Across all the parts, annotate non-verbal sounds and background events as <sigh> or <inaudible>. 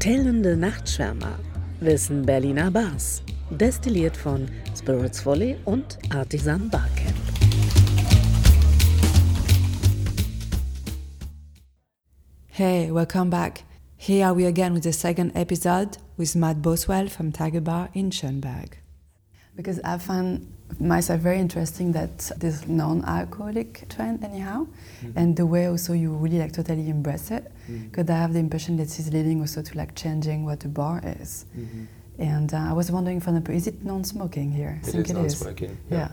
Tellende Nachtschwärmer wissen Berliner Bars. Destilliert von Spirits Volley und Artisan Barcamp. Hey, welcome back. Here we again with the second episode with Matt Boswell from Tiger Bar in Schönberg. Because I find myself very interesting that this non-alcoholic trend anyhow mm-hmm. and the way also you really like totally embrace it because mm-hmm. i have the impression that it's leading also to like changing what a bar is mm-hmm. and uh, i was wondering for example is it non-smoking here i it think is it non-smoking, is yeah. yeah.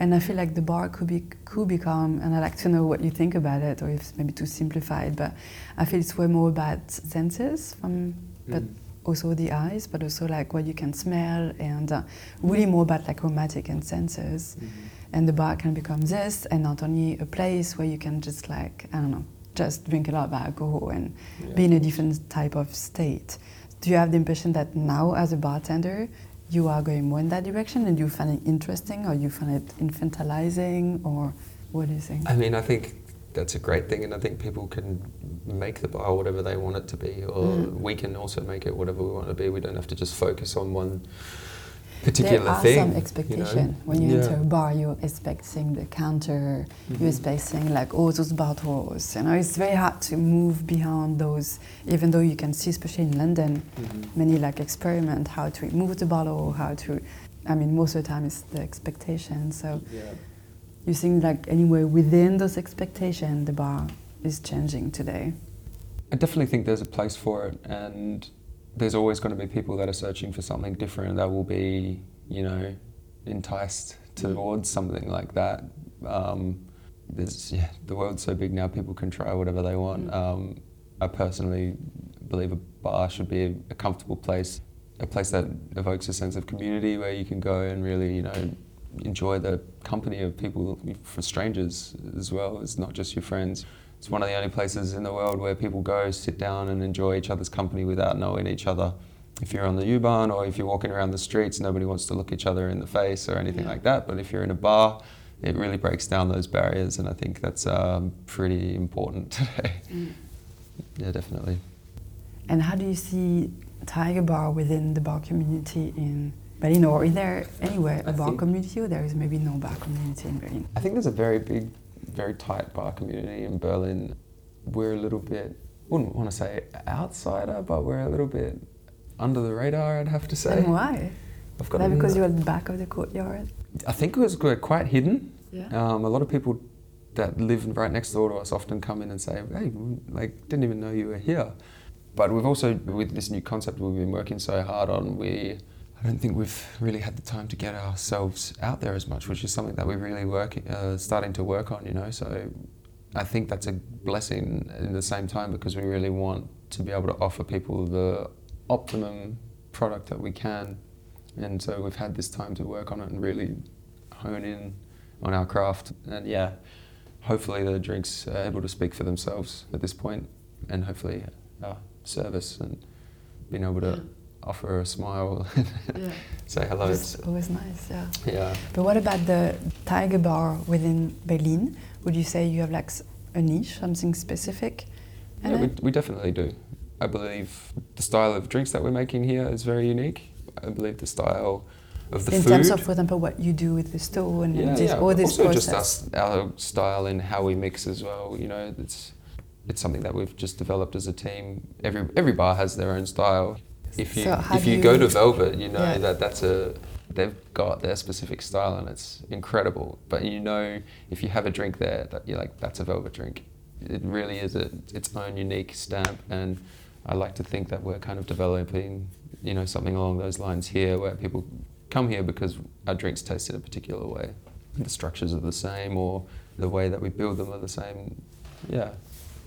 and i feel like the bar could be could become and i'd like to know what you think about it or if it's maybe too simplified but i feel it's way more about senses from but mm also the eyes, but also like what you can smell, and uh, really more about like aromatic and senses. Mm-hmm. And the bar can become this, and not only a place where you can just like I don't know, just drink a lot of alcohol and yeah. be in a different type of state. Do you have the impression that now, as a bartender, you are going more in that direction, and you find it interesting, or you find it infantilizing, or what do you think? I mean, I think that's a great thing, and I think people can make the bar whatever they want it to be, or mm. we can also make it whatever we want it to be. We don't have to just focus on one particular there are thing. some expectation you know? when you yeah. enter a bar. You're expecting the counter. Mm-hmm. You're expecting like all those bottles. You know, it's very hard to move beyond those. Even though you can see, especially in London, mm-hmm. many like experiment how to remove the bottle, how to. I mean, most of the time it's the expectation. So. Yeah you think like anywhere within those expectations the bar is changing today? I definitely think there's a place for it and there's always going to be people that are searching for something different that will be you know enticed towards something like that. Um, there's yeah the world's so big now people can try whatever they want. Mm. um, i personally believe a bar should be a comfortable place a place that evokes a sense of community where you can go and really you know enjoy the company of people, for strangers as well. It's not just your friends. It's one of the only places in the world where people go, sit down, and enjoy each other's company without knowing each other. If you're on the U-Bahn or if you're walking around the streets, nobody wants to look each other in the face or anything yeah. like that. But if you're in a bar, it really breaks down those barriers, and I think that's um, pretty important <laughs> today. Mm. Yeah, definitely. And how do you see Tiger Bar within the bar community in Berlin, or is there anywhere a bar community, or there is maybe no bar community in Berlin? I think there's a very big, very tight bar community in Berlin. We're a little bit, wouldn't want to say outsider, but we're a little bit under the radar, I'd have to say. And why? I've got that because you're at the back of the courtyard? I think it was quite hidden. Yeah. Um, a lot of people that live right next door to us often come in and say, hey, like, didn't even know you were here. But we've also, with this new concept we've been working so hard on, we I don't think we've really had the time to get ourselves out there as much, which is something that we're really working, uh, starting to work on. You know, so I think that's a blessing in the same time because we really want to be able to offer people the optimum product that we can, and so we've had this time to work on it and really hone in on our craft. And yeah, hopefully the drinks are able to speak for themselves at this point, and hopefully our service and being able to. Yeah offer a smile, <laughs> yeah. say hello. It's always nice, yeah. Yeah. But what about the Tiger Bar within Berlin? Would you say you have like a niche, something specific? Yeah, we, we definitely do. I believe the style of drinks that we're making here is very unique. I believe the style of the in food. terms of, for example, what you do with the stove and yeah, this, yeah. all this also process. just us, our style and how we mix as well. You know, it's it's something that we've just developed as a team. Every every bar has their own style if you so if you, you, go to Velvet, you know yeah. that that's a they've got their specific style and it's incredible. But you know if you have a drink there that you're like that's a Velvet drink. It really is a, its own unique stamp, and I like to think that we're kind of developing you know something along those lines here, where people come here because our drinks taste in a particular way. The structures are the same, or the way that we build them are the same. Yeah.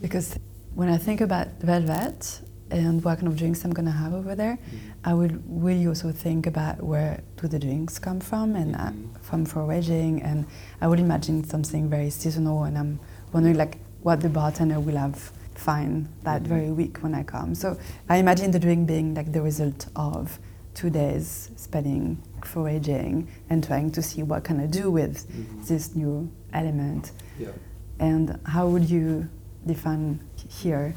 Because when I think about Velvet, and what kind of drinks I'm gonna have over there, mm-hmm. I will really also think about where do the drinks come from and uh, mm-hmm. uh, from foraging, and I would imagine something very seasonal. And I'm wondering like what the bartender will have find that mm-hmm. very week when I come. So I imagine the drink being like the result of two days spending foraging and trying to see what can I do with mm-hmm. this new element. Yeah. And how would you define here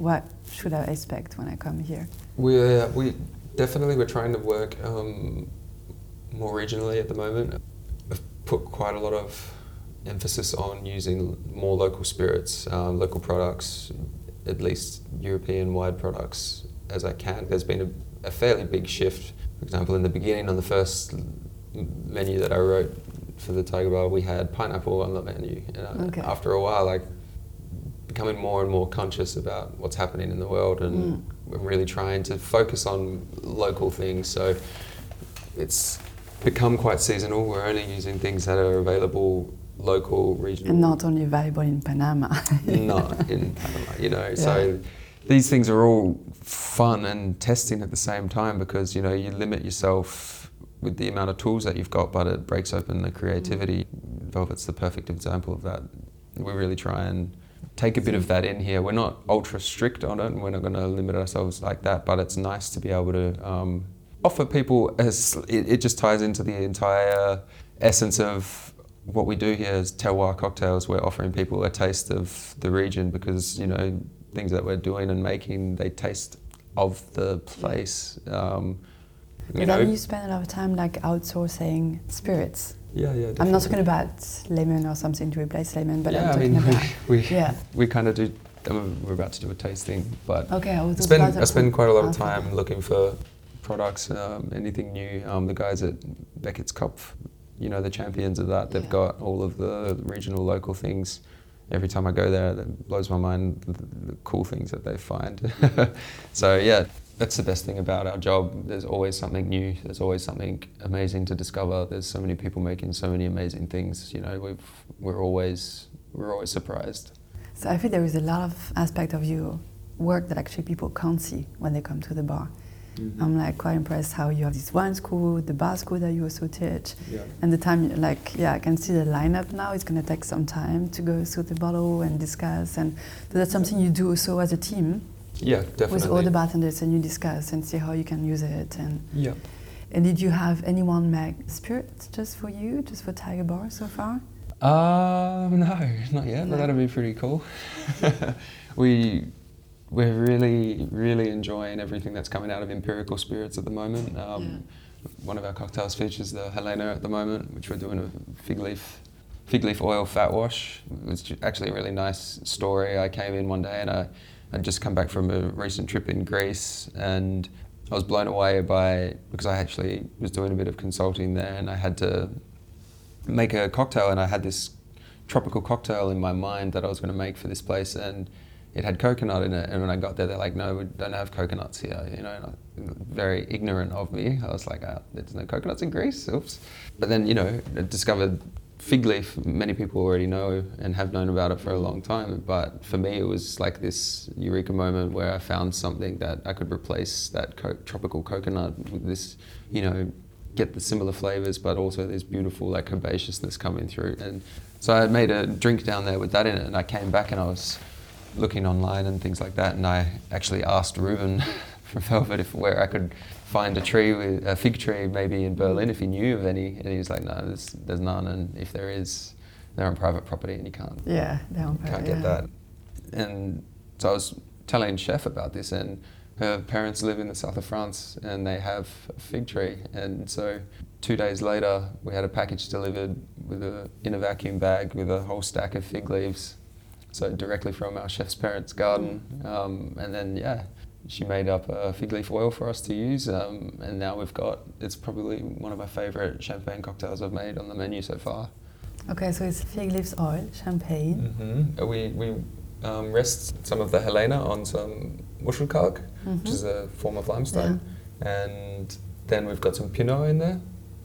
what should I expect when I come here? We're we definitely we're trying to work um, more regionally at the moment. I've put quite a lot of emphasis on using more local spirits, um, local products, at least European-wide products as I can. There's been a, a fairly big shift. For example, in the beginning, on the first menu that I wrote for the Tiger Bar, we had pineapple on the menu. And uh, Okay. after a while, like becoming more and more conscious about what's happening in the world and Mm. really trying to focus on local things. So it's become quite seasonal. We're only using things that are available local, regional. And not only available in Panama. <laughs> not in Panama, you know. So these things are all fun and testing at the same time because you know you limit yourself with the amount of tools that you've got, but it breaks open the creativity. Velvet's the perfect example of that. We really try and take a bit of that in here. We're not ultra strict on it, and we're not going to limit ourselves like that. But it's nice to be able to um, offer people as it, it just ties into the entire essence of what we do here is terroir cocktails. We're offering people a taste of the region because you know things that we're doing and making they taste of the place. Um, you know, you spend a lot of time like outsourcing spirits. Yeah, yeah. I'm not talking about lemon or something to replace lemon, but yeah, I'm I talking mean, about. we, <laughs> we, Yeah. we kind of do. I mean, we're about to do a tasting, but Okay, I I spend I spend quite a lot of Okay. time looking for products, um, anything new. Um, the guys at Becketts Kopf, you know, the champions of that. They've Yeah. got all of the regional, local things. Every time I go there, it blows my mind the, the cool things that they find. <laughs> so yeah, that's the best thing about our job. There's always something new. There's always something amazing to discover. There's so many people making so many amazing things. You know, we've we're always we're always surprised. So I feel there is a lot of aspect of your work that actually people can't see when they come to the bar. Mm-hmm. I'm like quite impressed how you have this wine school, the bar school that you also teach, Yeah. and the time like yeah, I can see the lineup now. It's gonna take some time to go through the bottle and discuss, and so that's something you do also as a team Yeah, definitely. with all the bartenders, and you discuss and see how you can use it. And yeah. and did you have anyone make spirits just for you, just for Tiger Bar so far? Um, no, not yet, No. but that'd be pretty cool. <laughs> we we're really really enjoying everything that's coming out of Empirical Spirits at the moment. Um, One of our cocktails features the Helena at the moment, which we're doing a fig leaf fig leaf oil fat wash. It was actually a really nice story. I came in one day and I I'd just come back from a recent trip in Greece and I was blown away by because I actually was doing a bit of consulting there and I had to make a cocktail and I had this tropical cocktail in my mind that I was going to make for this place and it had coconut in it and when I got there they're like no we don't have coconuts here you know very ignorant of me I was like oh, there's no coconuts in Greece oops but then you know I discovered fig leaf many people already know and have known about it for a long time but for me it was like this eureka moment where I found something that I could replace that co- tropical coconut with this you know get the similar flavors, but also this beautiful like herbaceousness coming through. And so I made a drink down there with that in it, and I came back and I was looking online and things like that, and I actually asked Ruben <laughs> from Velvet if where I could find a tree with a fig tree maybe in Berlin if he knew of any, and he was like, no, there's there's none, and if there is, they're on private property and you can't Yeah, down can't get that. And so I was telling Chef about this, and her parents live in the south of France, and they have a fig tree. And so two days later, we had a package delivered with a in a vacuum bag with a whole stack of fig leaves, so directly from our chef's parents' garden. Um, and then yeah. She made up a fig leaf oil for us to use, um, and now we've got. It's probably one of my favourite champagne cocktails I've made on the menu so far. Okay, so it's fig leaves oil, champagne. Mm-hmm. We, we um, rest some of the Helena on some Muschelkalk, Mhm. which is a form of limestone. And then we've got some Pineau in there.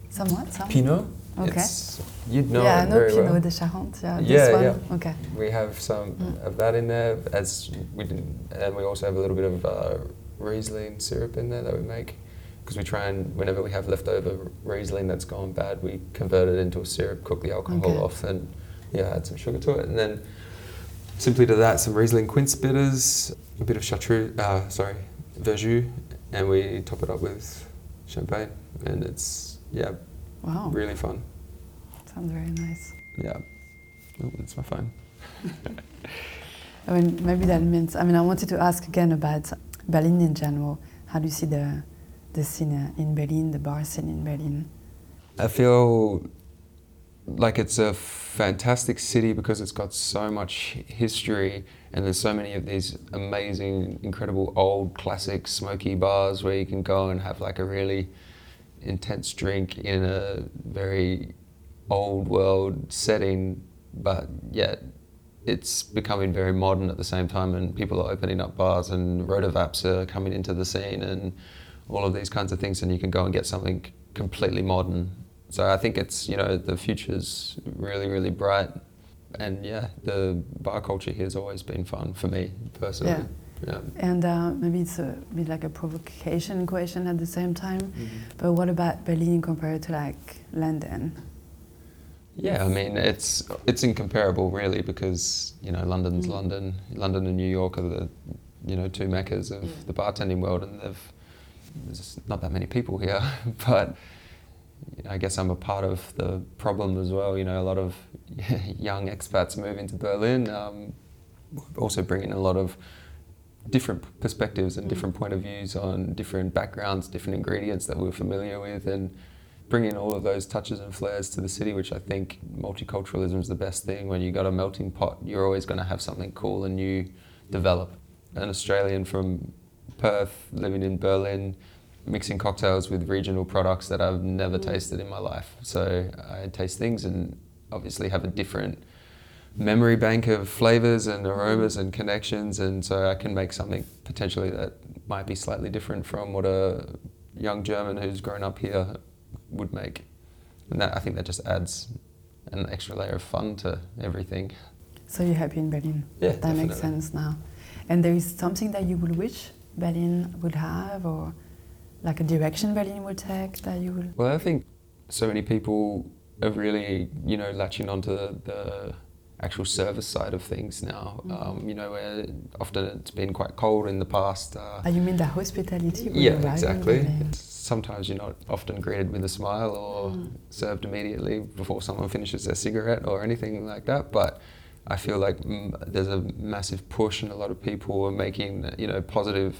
Somewhat, some. Pineau? Okay. It's, you'd know yeah, I know Pineau well. de Charente. Yeah, Yeah, this one. yeah. Okay. We have some Mm. of that in there, as we did, and we also have a little bit of uh, Riesling syrup in there that we make. Because we try and, whenever we have leftover Riesling that's gone bad, we convert it into a syrup, cook the alcohol Okay. off, and yeah, add some sugar to it. And then simply to that, some Riesling quince bitters, a bit of chartreuse, uh, sorry, verjus, and we top it up with champagne. And it's, yeah, Wow. really fun. Sounds very nice. Yeah. Oh, that's my phone. <laughs> I mean, maybe that means. I mean, I wanted to ask again about Berlin in general. How do you see the the scene in Berlin, the bar scene in Berlin? I feel like it's a fantastic city because it's got so much history and there's so many of these amazing, incredible old classic smoky bars where you can go and have like a really intense drink in a very old world setting, but yet it's becoming very modern at the same time and people are opening up bars and rotovaps are coming into the scene and all of these kinds of things and you can go and get something completely modern so I think it's you know the future's really really bright, and yeah, the bar culture here has always been fun for me personally. Yeah. Yeah. And uh, maybe it's a bit like a provocation question at the same time. Mm-hmm. But what about Berlin compared to like London? Yeah, I mean it's it's incomparable really because you know London's mm. London, London and New York are the you know two meccas of mm. the bartending world, and there's not that many people here, <laughs> but I guess I'm a part of the problem as well. You know, a lot of <laughs> young expats move into Berlin, um, also bringing a lot of different perspectives and different point of views on different backgrounds, different ingredients that we're familiar with, and bringing all of those touches and flares to the city, which I think multiculturalism is the best thing. When you've got a melting pot, you're always going to have something cool and new develop. An Australian from Perth living in Berlin mixing cocktails with regional products that I've never mm. tasted in my life. So I taste things and obviously have a different memory bank of flavors and aromas and connections, and so I can make something potentially that might be slightly different from what a young German who's grown up here would make. And that I think that just adds an extra layer of fun to everything. So you're happy in Berlin? Yeah, that definitely. makes sense now. And there is something that you would wish Berlin would have, or like a direction Berlin would take that you would? Well, I think so many people are really, you know, latching onto the, the actual service side of things now. Mm-hmm. Um, you know, where often it's been quite cold in the past. Uh, oh, you mean the hospitality? Yeah, exactly. Sometimes you're not often greeted with a smile or mm. served immediately before someone finishes their cigarette or anything like that. But I feel like mm, there's a massive push, and a lot of people are making, you know, positive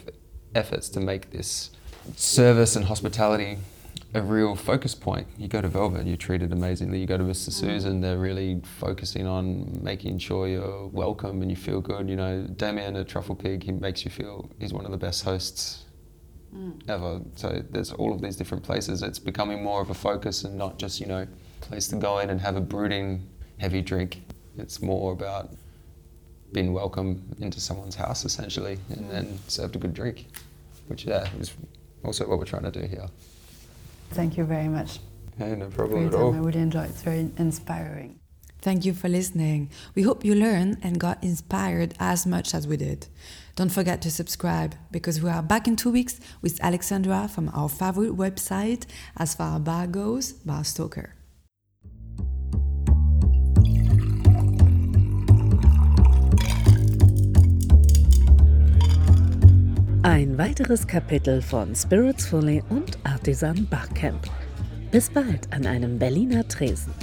efforts to make this service and hospitality a real focus point. You go to Velvet, you're treated amazingly. You go to Mr. Mm. Susan, they're really focusing on making sure you're welcome and you feel good. You know, Damien at Truffle Pig, he makes you feel he's one of the best hosts mm. ever. So there's all of these different places. It's becoming more of a focus and not just, you know, place to go in and have a brooding heavy drink. It's more about being welcome into someone's house essentially and then served a good drink, which yeah, is also what we're trying to do here. Thank you very much. Hey, no problem at all. I really enjoyed it. It's very inspiring. Thank you for listening. We hope you learned and got inspired as much as we did. Don't forget to subscribe because we are back in two weeks with Alexandra from our favorite website, as far as bar goes, Bar Stoker. Ein weiteres Kapitel von Spirits Fully und Artisan Barcamp. Bis bald an einem Berliner Tresen.